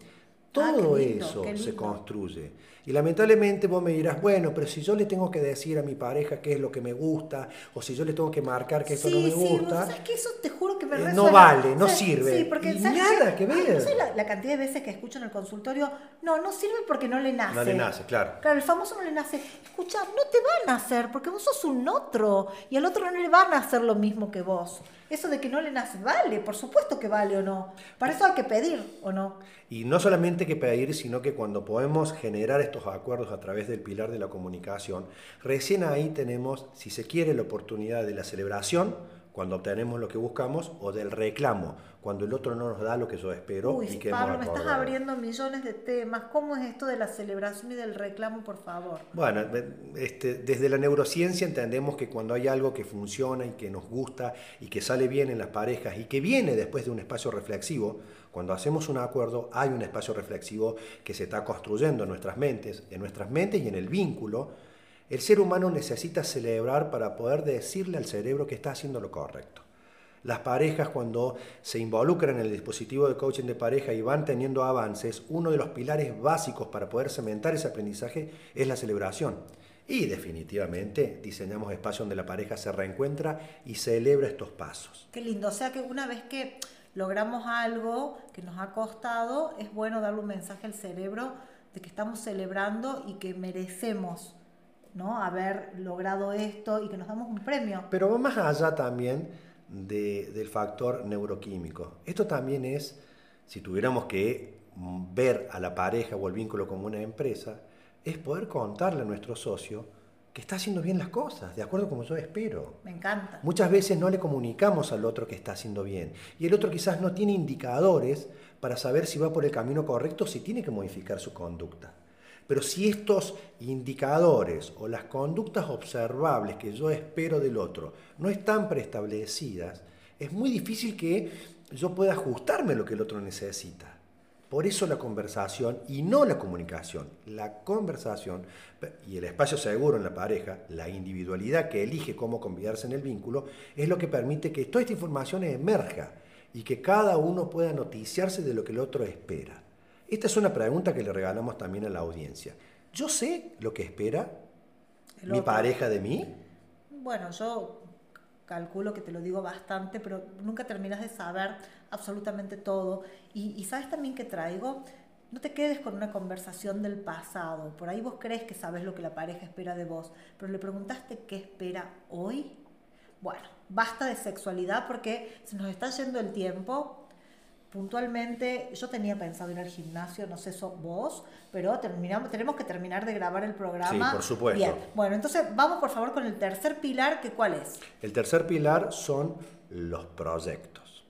Speaker 2: Ah, Todo eso se construye. Y lamentablemente vos me dirás, bueno, pero si yo le tengo que decir a mi pareja qué es lo que me gusta, o si yo le tengo que marcar que esto no me gusta.
Speaker 1: Sí, que eso te juro que me eh,
Speaker 2: No vale, no sirve. Sí, porque nada que ver.
Speaker 1: no sé la, cantidad de veces que escucho en el consultorio, no, no sirve porque no le nace.
Speaker 2: No le nace, claro.
Speaker 1: Claro, el famoso no le nace. Escucha, no te va a nacer porque vos sos un otro y al otro no le van a hacer lo mismo que vos. Eso de que no le nace, vale, por supuesto que vale o no. Para eso hay que pedir o no.
Speaker 2: Y no solamente que pedir, sino que cuando podemos generar estos acuerdos a través del pilar de la comunicación, recién ahí tenemos, si se quiere, la oportunidad de la celebración, cuando obtenemos lo que buscamos, o del reclamo, cuando el otro no nos da lo que yo espero
Speaker 1: Uy, y que Pablo, me estás abriendo millones de temas. ¿Cómo es esto de la celebración y del reclamo, por favor?
Speaker 2: Bueno, este, desde la neurociencia entendemos que cuando hay algo que funciona y que nos gusta y que sale bien en las parejas y que viene después de un espacio reflexivo, cuando hacemos un acuerdo hay un espacio reflexivo que se está construyendo en nuestras mentes, en nuestras mentes y en el vínculo, el ser humano necesita celebrar para poder decirle al cerebro que está haciendo lo correcto. Las parejas cuando se involucran en el dispositivo de coaching de pareja y van teniendo avances, uno de los pilares básicos para poder cementar ese aprendizaje es la celebración. Y definitivamente diseñamos espacios donde la pareja se reencuentra y celebra estos pasos.
Speaker 1: Qué lindo, o sea que una vez que logramos algo que nos ha costado, es bueno darle un mensaje al cerebro de que estamos celebrando y que merecemos ¿no? haber logrado esto y que nos damos un premio.
Speaker 2: Pero va más allá también del factor neuroquímico. Esto también es, si tuviéramos que ver a la pareja o el vínculo como una empresa es poder contarle a nuestro socio que está haciendo bien las cosas, de acuerdo como yo espero.
Speaker 1: Me encanta.
Speaker 2: Muchas veces no le comunicamos al otro que está haciendo bien y el otro quizás no tiene indicadores para saber si va por el camino correcto, si tiene que modificar su conducta. Pero si estos indicadores o las conductas observables que yo espero del otro no están preestablecidas, es muy difícil que yo pueda ajustarme a lo que el otro necesita. Por eso la conversación y no la comunicación, la conversación y el espacio seguro en la pareja, la individualidad que elige cómo convidarse en el vínculo, es lo que permite que toda esta información emerja y que cada uno pueda noticiarse de lo que el otro espera. Esta es una pregunta que le regalamos también a la audiencia. ¿Yo sé lo que espera mi pareja de mí?
Speaker 1: Bueno, yo calculo que te lo digo bastante, pero nunca terminas de saber absolutamente todo. Y, sabes también que traigo, no te quedes con una conversación del pasado. Por ahí vos crees que sabes lo que la pareja espera de vos, pero le preguntaste qué espera hoy. Bueno, basta de sexualidad porque se nos está yendo el tiempo puntualmente, yo tenía pensado ir al gimnasio, no sé eso vos, pero terminamos, tenemos que terminar de grabar el programa.
Speaker 2: Sí, por supuesto.
Speaker 1: Bien, bueno, entonces vamos por favor con el tercer pilar, que cuál es?
Speaker 2: El tercer pilar son los proyectos.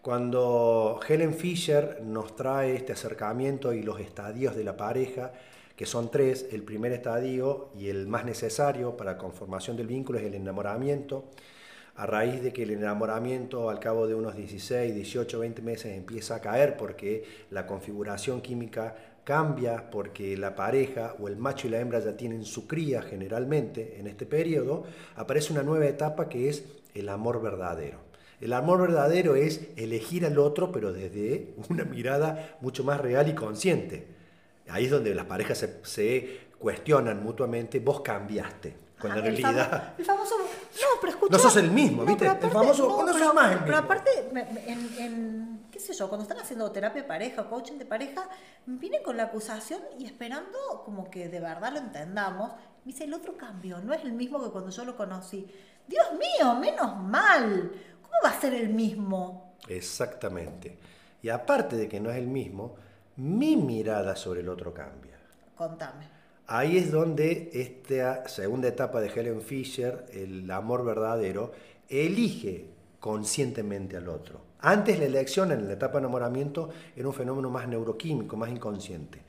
Speaker 2: Cuando Helen Fisher nos trae este acercamiento y los estadios de la pareja, que son tres, el primer estadio y el más necesario para la conformación del vínculo es el enamoramiento, a raíz de que el enamoramiento al cabo de unos 16, 18, 20 meses empieza a caer porque la configuración química cambia, porque la pareja o el macho y la hembra ya tienen su cría generalmente en este periodo, aparece una nueva etapa que es el amor verdadero. El amor verdadero es elegir al otro, pero desde una mirada mucho más real y consciente. Ahí es donde las parejas se, se cuestionan mutuamente, vos cambiaste cuando en realidad.
Speaker 1: el famoso. No, pero escucha.
Speaker 2: No sos el mismo, ¿viste? el famoso. No,
Speaker 1: no
Speaker 2: más el
Speaker 1: Pero aparte, en, en, ¿Qué sé yo? Cuando están haciendo terapia de pareja o coaching de pareja, vienen con la acusación y esperando como que de verdad lo entendamos. Me dice, el otro cambio, no es el mismo que cuando yo lo conocí. Dios mío, menos mal. ¿Cómo va a ser el mismo?
Speaker 2: Exactamente. Y aparte de que no es el mismo, mi mirada sobre el otro cambia.
Speaker 1: Contame.
Speaker 2: Ahí es donde esta segunda etapa de Helen Fisher, el amor verdadero, elige conscientemente al otro. Antes la elección en la etapa de enamoramiento era un fenómeno más neuroquímico, más inconsciente.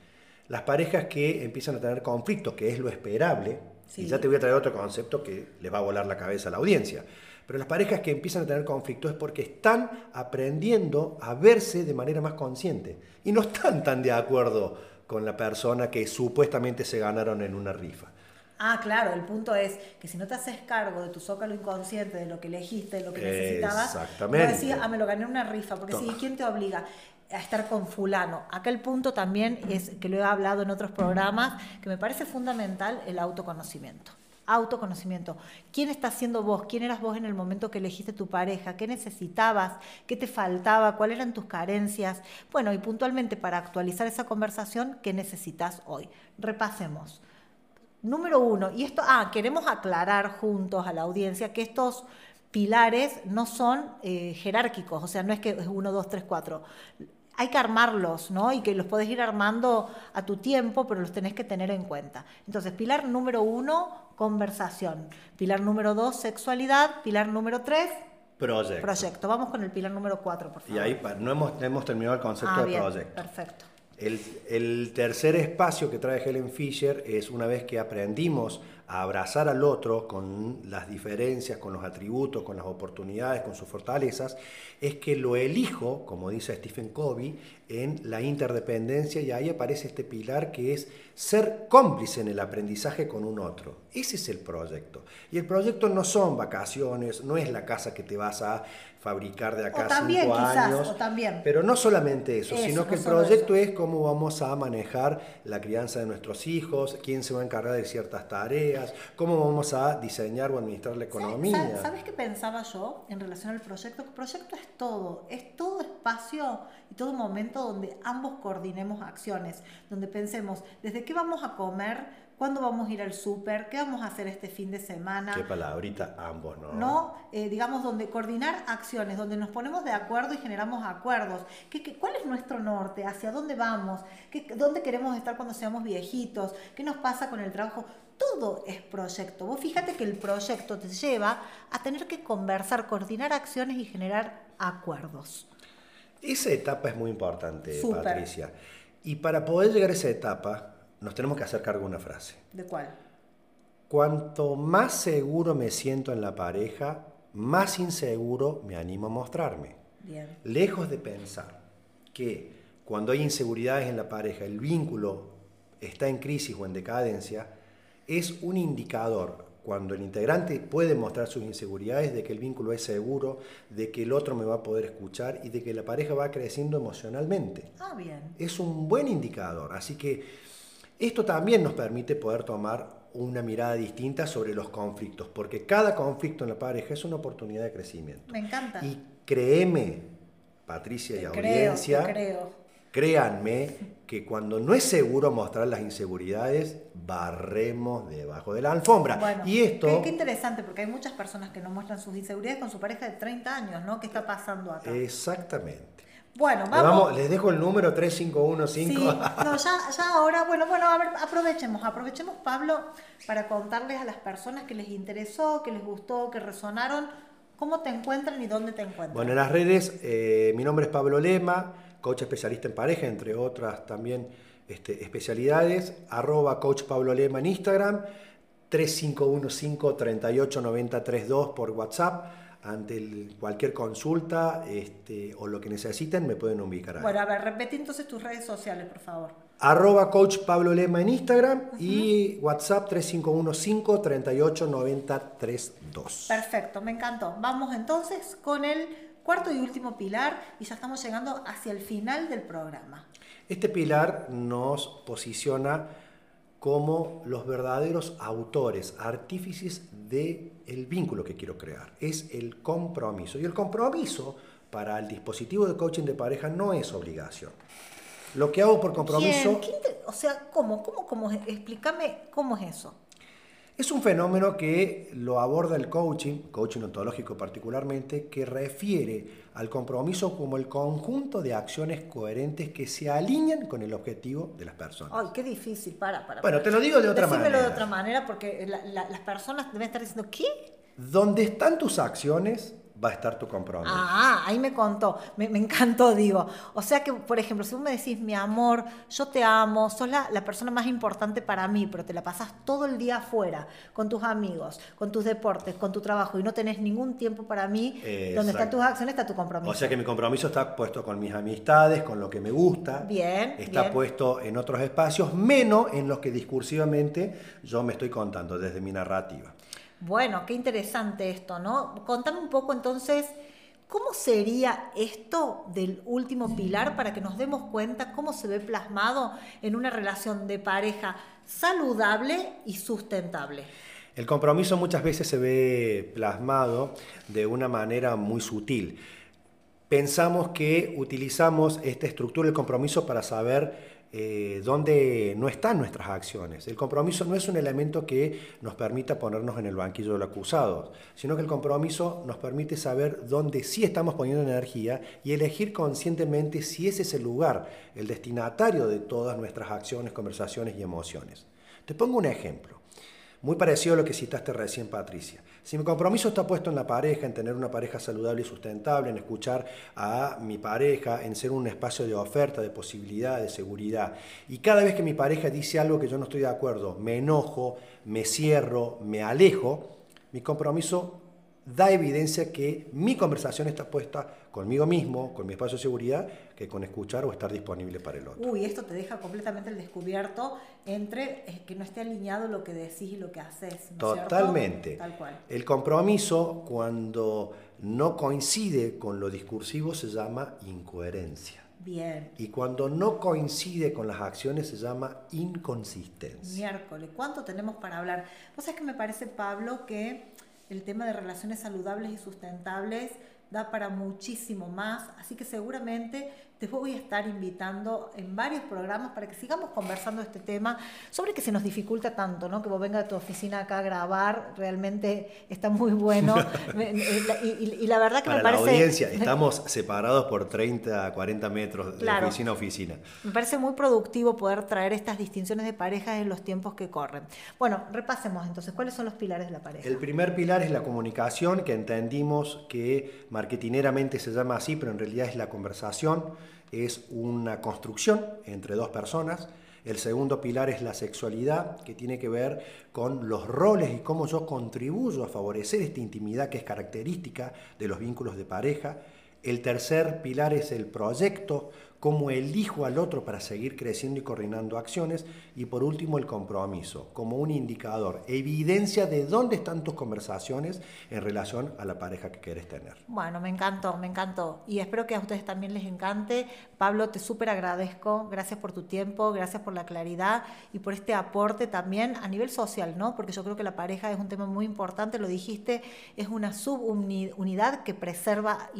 Speaker 2: Las parejas que empiezan a tener conflictos, que es lo esperable, y ya te voy a traer otro concepto que le va a volar la cabeza a la audiencia, pero las parejas que empiezan a tener conflictos es porque están aprendiendo a verse de manera más consciente y no están tan de acuerdo con la persona que supuestamente se ganaron en una rifa.
Speaker 1: Ah, claro, el punto es que si no te haces cargo de tu zócalo inconsciente, de lo que elegiste, de lo que necesitabas,
Speaker 2: Exactamente.
Speaker 1: no decías, ah, me lo gané en una rifa, porque sí, ¿quién te obliga? a estar con fulano. Acá el punto también es, que lo he hablado en otros programas, que me parece fundamental el autoconocimiento autoconocimiento. ¿Quién estás siendo vos? ¿Quién eras vos en el momento que elegiste tu pareja? ¿Qué necesitabas? ¿Qué te faltaba? ¿Cuáles eran tus carencias? Bueno, y puntualmente para actualizar esa conversación, ¿qué necesitas hoy? Repasemos. Número uno, y esto, ah, queremos aclarar juntos a la audiencia que estos pilares no son eh, jerárquicos, o sea, no es que es uno, dos, tres, cuatro hay que armarlos, ¿no? Y que los podés ir armando a tu tiempo, pero los tenés que tener en cuenta. Entonces, pilar número uno, conversación. Pilar número dos, sexualidad. Pilar número tres,
Speaker 2: proyecto.
Speaker 1: Proyecto. Vamos con el pilar número cuatro, por favor.
Speaker 2: Y ahí no hemos, hemos terminado el concepto
Speaker 1: ah,
Speaker 2: de proyecto.
Speaker 1: Perfecto.
Speaker 2: El, tercer espacio que trae Helen Fisher es una vez que aprendimos a abrazar al otro con las diferencias, con los atributos, con las oportunidades, con sus fortalezas, es que lo elijo, como dice Stephen Covey, en la interdependencia y ahí aparece este pilar que es ser cómplice en el aprendizaje con un otro. Ese es el proyecto. Y el proyecto no son vacaciones, no es la casa que te vas a fabricar de acá a cinco años.
Speaker 1: también.
Speaker 2: Pero no solamente eso, sino que el proyecto es cómo vamos a manejar la crianza de nuestros hijos, quién se va a encargar de ciertas tareas, cómo vamos a diseñar o administrar la economía.
Speaker 1: ¿Sabes, qué pensaba yo en relación al proyecto? El proyecto es todo, es todo espacio y todo momento donde ambos coordinemos acciones, donde pensemos desde qué vamos a comer, cuándo vamos a ir al súper, qué vamos a hacer este fin de semana.
Speaker 2: Qué palabrita, ambos, ¿no?
Speaker 1: No, eh, digamos, donde coordinar acciones, donde nos ponemos de acuerdo y generamos acuerdos. ¿Qué, qué, cuál es nuestro norte? ¿Hacia dónde vamos? ¿Qué, ¿Dónde queremos estar cuando seamos viejitos? ¿Qué nos pasa con el trabajo? Todo es proyecto. Vos fíjate que el proyecto te lleva a tener que conversar, coordinar acciones y generar acuerdos.
Speaker 2: Esa etapa es muy importante, Patricia. Y para poder llegar a esa etapa, nos tenemos que hacer cargo de una frase.
Speaker 1: ¿De cuál?
Speaker 2: Cuanto más seguro me siento en la pareja, más inseguro me animo a mostrarme.
Speaker 1: Bien.
Speaker 2: Lejos de pensar que cuando hay inseguridades en la pareja, el vínculo está en crisis o en decadencia, es un indicador cuando el integrante puede mostrar sus inseguridades de que el vínculo es seguro, de que el otro me va a poder escuchar y de que la pareja va creciendo emocionalmente.
Speaker 1: Ah, bien.
Speaker 2: Es un buen indicador. Así que esto también nos permite poder tomar una mirada distinta sobre los conflictos, porque cada conflicto en la pareja es una oportunidad de crecimiento.
Speaker 1: Me encanta.
Speaker 2: Y créeme, Patricia y audiencia,
Speaker 1: creo.
Speaker 2: créanme que cuando no es seguro mostrar las inseguridades, barremos debajo de la alfombra.
Speaker 1: Bueno,
Speaker 2: y esto...
Speaker 1: Qué, interesante, porque hay muchas personas que no muestran sus inseguridades con su pareja de 30 años, ¿no? ¿Qué está pasando acá?
Speaker 2: Exactamente.
Speaker 1: Bueno, vamos.
Speaker 2: Les dejo el número 3515.
Speaker 1: Sí, no, ya, ya ahora, bueno, bueno, a ver, aprovechemos, aprovechemos, Pablo, para contarles a las personas que les interesó, que les gustó, que resonaron, cómo te encuentran y dónde te encuentran.
Speaker 2: Bueno, en las redes, eh, mi nombre es Pablo Lema coach especialista en pareja, entre otras también este, especialidades, arroba coach Pablo Lema en Instagram, 3515-389032 por WhatsApp. Ante cualquier consulta este, o lo que necesiten, me pueden ubicar ahí.
Speaker 1: Bueno, a ver, repetí entonces tus redes sociales, por favor.
Speaker 2: Arroba coach Pablo Lema en Instagram y WhatsApp 3515-389032.
Speaker 1: Perfecto, me encantó. Vamos entonces con el cuarto y último pilar y ya estamos llegando hacia el final del programa.
Speaker 2: Este pilar nos posiciona como los verdaderos autores, artífices del el vínculo que quiero crear. Es el compromiso. Y el compromiso para el dispositivo de coaching de pareja no es obligación. Lo que hago por compromiso...
Speaker 1: o sea, ¿cómo? ¿Cómo? ¿Cómo? Explícame cómo es eso.
Speaker 2: Es un fenómeno que lo aborda el coaching, coaching ontológico particularmente, que refiere al compromiso como el conjunto de acciones coherentes que se alinean con el objetivo de las personas.
Speaker 1: Ay, qué difícil, para, para.
Speaker 2: Bueno, te lo digo de otra
Speaker 1: Decímelo
Speaker 2: manera.
Speaker 1: de otra manera porque las personas deben estar diciendo, ¿qué?
Speaker 2: Donde están tus acciones, va a estar tu compromiso.
Speaker 1: Ah, ahí me contó, me, encantó, digo. O sea que, por ejemplo, si vos me decís, mi amor, yo te amo, sos la, la, persona más importante para mí, pero te la pasás todo el día afuera, con tus amigos, con tus deportes, con tu trabajo, y no tenés ningún tiempo para mí,
Speaker 2: Exacto.
Speaker 1: donde están tus acciones está tu compromiso.
Speaker 2: O sea que mi compromiso está puesto con mis amistades, con lo que me gusta.
Speaker 1: Bien.
Speaker 2: Está
Speaker 1: bien.
Speaker 2: puesto en otros espacios, menos en los que discursivamente yo me estoy contando desde mi narrativa.
Speaker 1: Bueno, qué interesante esto, ¿no? Contame un poco entonces, ¿cómo sería esto del último pilar para que nos demos cuenta cómo se ve plasmado en una relación de pareja saludable y sustentable?
Speaker 2: El compromiso muchas veces se ve plasmado de una manera muy sutil. Pensamos que utilizamos esta estructura del compromiso para saber eh, dónde no están nuestras acciones. El compromiso no es un elemento que nos permita ponernos en el banquillo del acusado, sino que el compromiso nos permite saber dónde sí estamos poniendo energía y elegir conscientemente si ese es el lugar, el destinatario de todas nuestras acciones, conversaciones y emociones. Te pongo un ejemplo. Muy parecido a lo que citaste recién, Patricia. Si mi compromiso está puesto en la pareja, en tener una pareja saludable y sustentable, en escuchar a mi pareja, en ser un espacio de oferta, de posibilidad, de seguridad, y cada vez que mi pareja dice algo que yo no estoy de acuerdo, me enojo, me cierro, me alejo, mi compromiso da evidencia que mi conversación está puesta conmigo mismo, con mi espacio de seguridad, que con escuchar o estar disponible para el otro.
Speaker 1: Uy, esto te deja completamente el descubierto entre eh, que no esté alineado lo que decís y lo que haces. ¿no
Speaker 2: Totalmente.
Speaker 1: Tal cual.
Speaker 2: El compromiso, cuando no coincide con lo discursivo, se llama incoherencia.
Speaker 1: Bien.
Speaker 2: Y cuando no coincide con las acciones se llama inconsistencia.
Speaker 1: Miércoles, ¿cuánto tenemos para hablar? Vos sabés que me parece, Pablo, que el tema de relaciones saludables y sustentables da para muchísimo más, así que seguramente te voy a estar invitando en varios programas para que sigamos conversando este tema sobre que se nos dificulta tanto, ¿no? Que vos vengas a tu oficina acá a grabar, realmente está muy bueno. y, la verdad que
Speaker 2: para
Speaker 1: me parece...
Speaker 2: La audiencia, estamos separados por 30, 40 metros de oficina a oficina.
Speaker 1: Me parece muy productivo poder traer estas distinciones de parejas en los tiempos que corren. Bueno, repasemos entonces, ¿cuáles son los pilares de la pareja?
Speaker 2: El primer pilar es la comunicación, que entendimos que marketineramente se llama así, pero en realidad es la conversación es una construcción entre dos personas. El segundo pilar es la sexualidad, que tiene que ver con los roles y cómo yo contribuyo a favorecer esta intimidad que es característica de los vínculos de pareja. El tercer pilar es el proyecto, cómo elijo al otro para seguir creciendo y coordinando acciones. Y por último, el compromiso, como un indicador, evidencia de dónde están tus conversaciones en relación a la pareja que quieres tener.
Speaker 1: Bueno, me encantó, me encantó. Y espero que a ustedes también les encante. Pablo, te súper agradezco. Gracias por tu tiempo, gracias por la claridad y por este aporte también a nivel social, ¿no? Porque yo creo que la pareja es un tema muy importante, lo dijiste, es una subunidad que preserva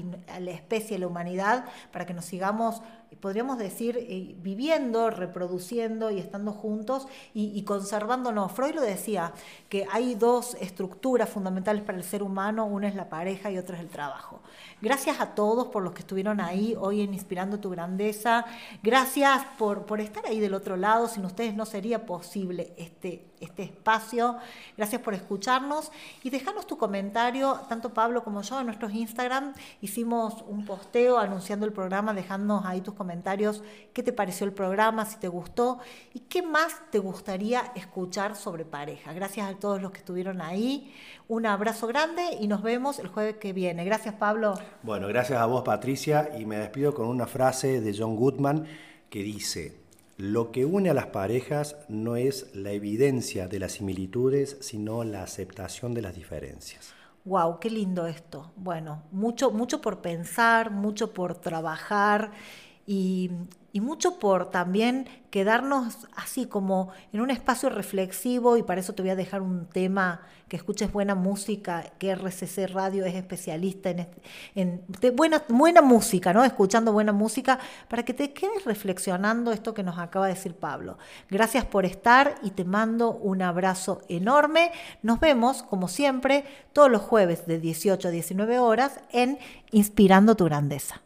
Speaker 1: la especie, a la humanidad, para que nos sigamos podríamos decir, eh, viviendo, reproduciendo y estando juntos y, y, conservándonos. Freud lo decía, que hay dos estructuras fundamentales para el ser humano, una es la pareja y otra es el trabajo. Gracias a todos por los que estuvieron ahí hoy en Inspirando tu Grandeza. Gracias por, por estar ahí del otro lado. Sin ustedes no sería posible este, este espacio. Gracias por escucharnos y dejarnos tu comentario, tanto Pablo como yo, en nuestros Instagram. Hicimos un posteo anunciando el programa, dejándonos ahí tus comentarios, qué te pareció el programa, si te gustó y qué más te gustaría escuchar sobre pareja. Gracias a todos los que estuvieron ahí. Un abrazo grande y nos vemos el jueves que viene. Gracias, Pablo.
Speaker 2: Bueno, gracias a vos, Patricia, y me despido con una frase de John Goodman que dice, lo que une a las parejas no es la evidencia de las similitudes, sino la aceptación de las diferencias.
Speaker 1: Wow, qué lindo esto. Bueno, mucho, mucho por pensar, mucho por trabajar y, mucho por también quedarnos así como en un espacio reflexivo y para eso te voy a dejar un tema que escuches buena música, que RCC Radio es especialista en, en buena, buena música, ¿no? Escuchando buena música para que te quedes reflexionando esto que nos acaba de decir Pablo. Gracias por estar y te mando un abrazo enorme. Nos vemos, como siempre, todos los jueves de 18 a 19 horas en Inspirando tu Grandeza.